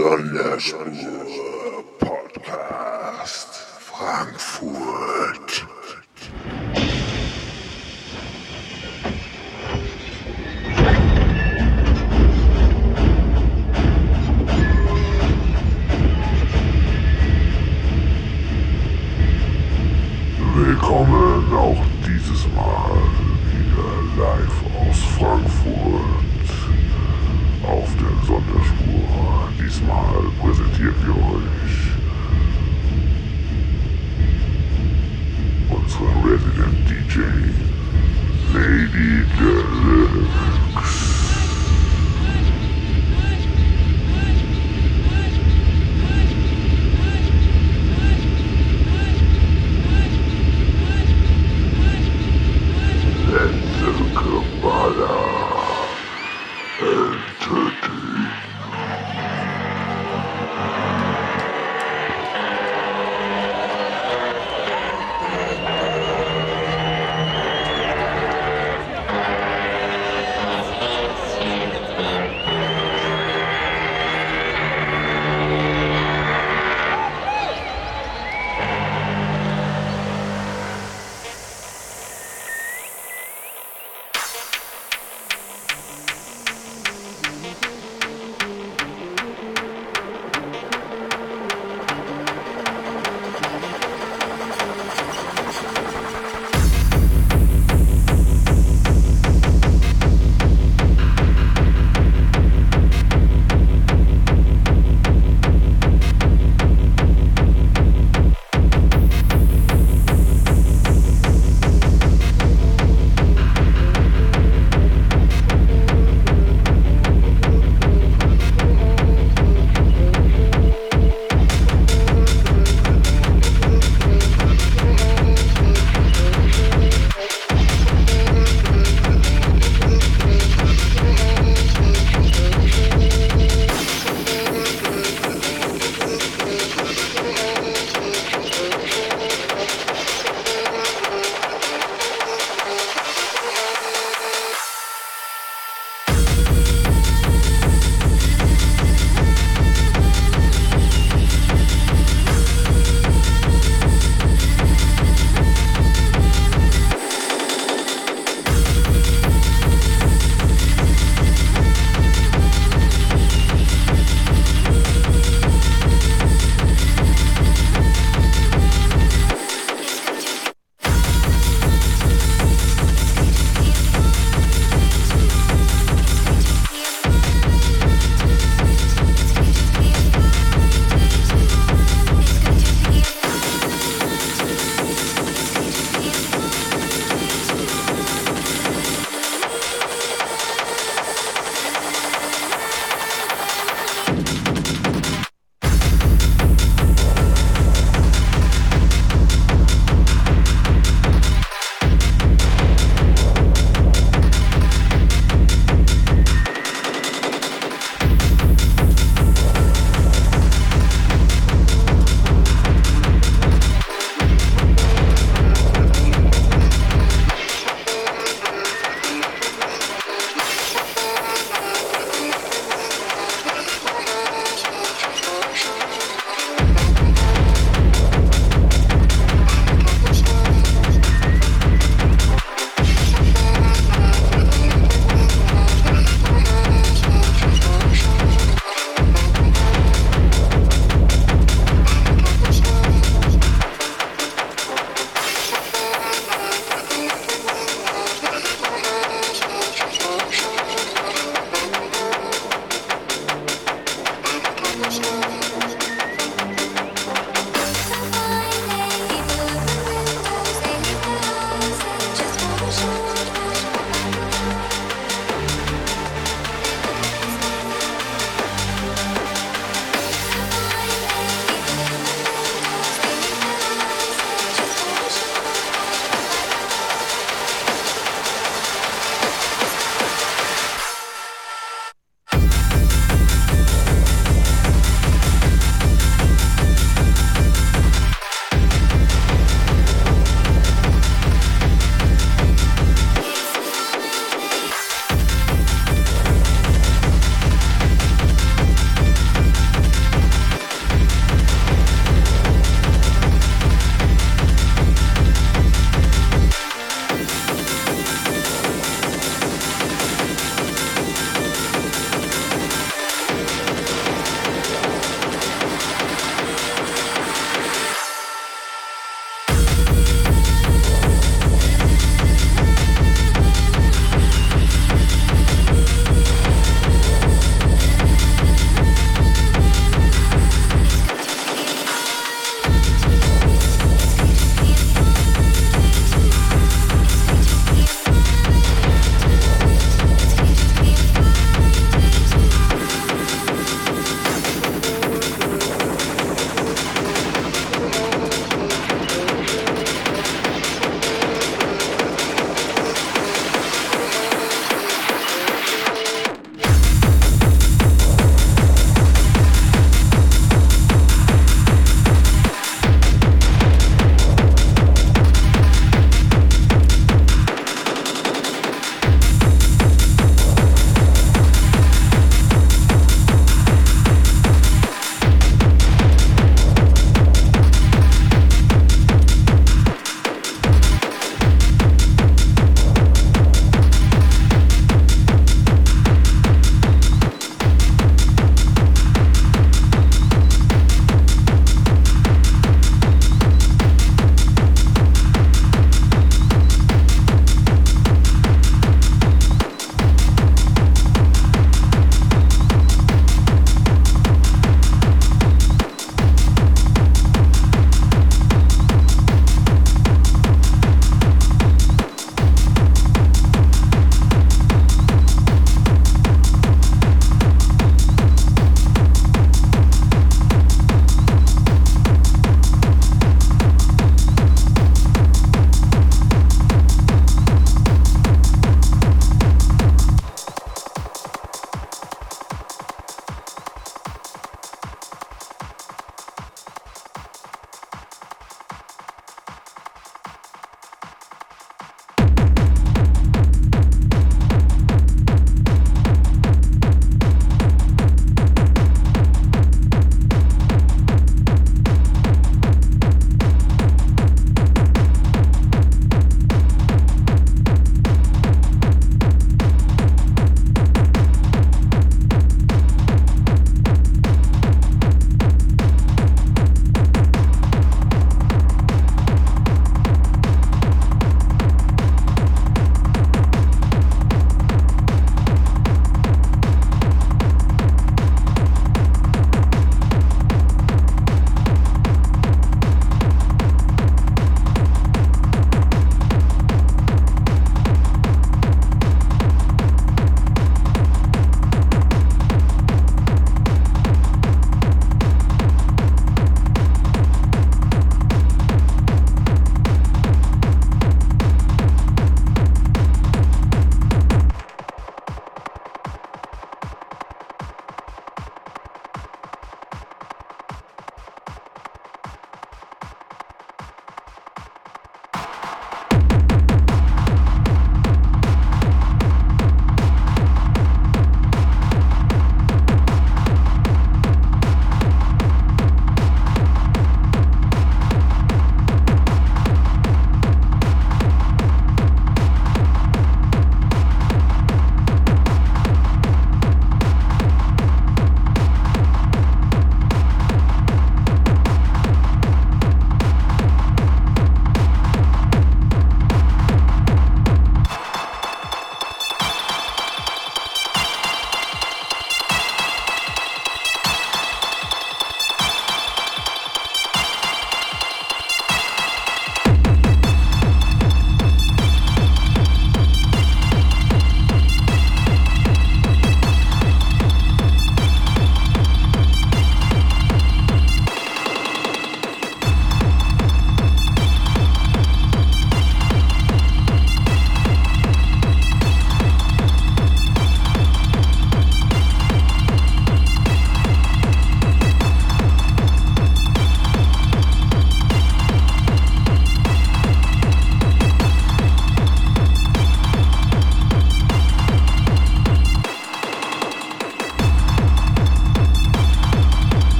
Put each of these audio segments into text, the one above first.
Sonderspur Podcast Frankfurt. Willkommen auch dieses Mal smile quality of yours. Once a resident DJ, Lady Girl.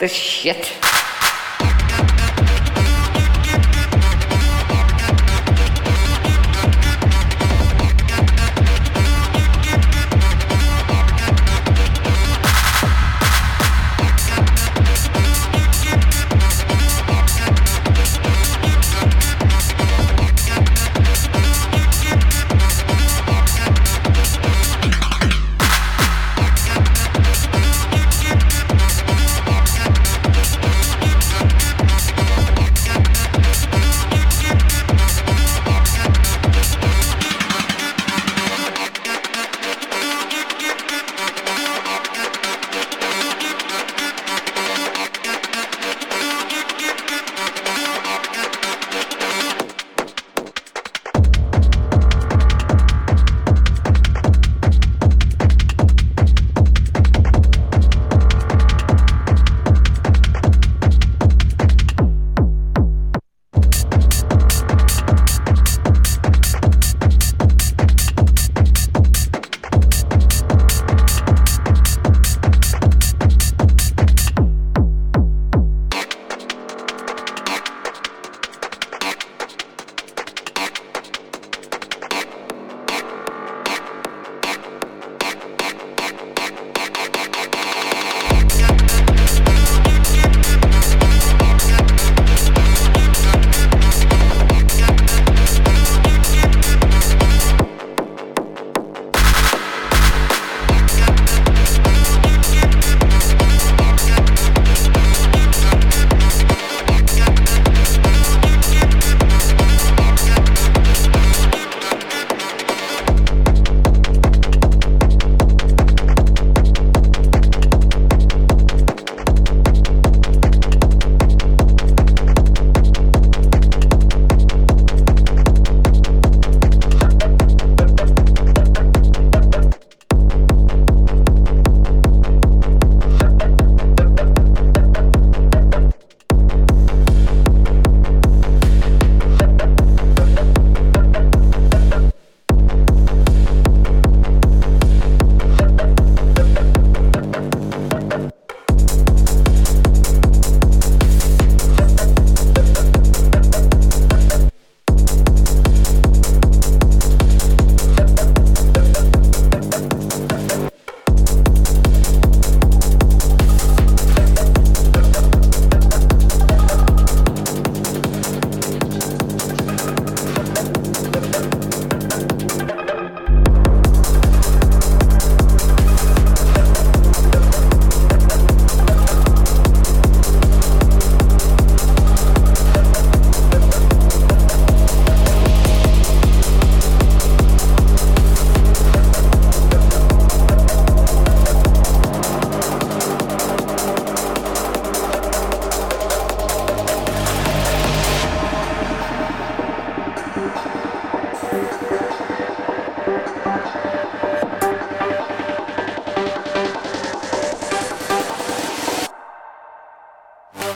This shit.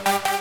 Bye.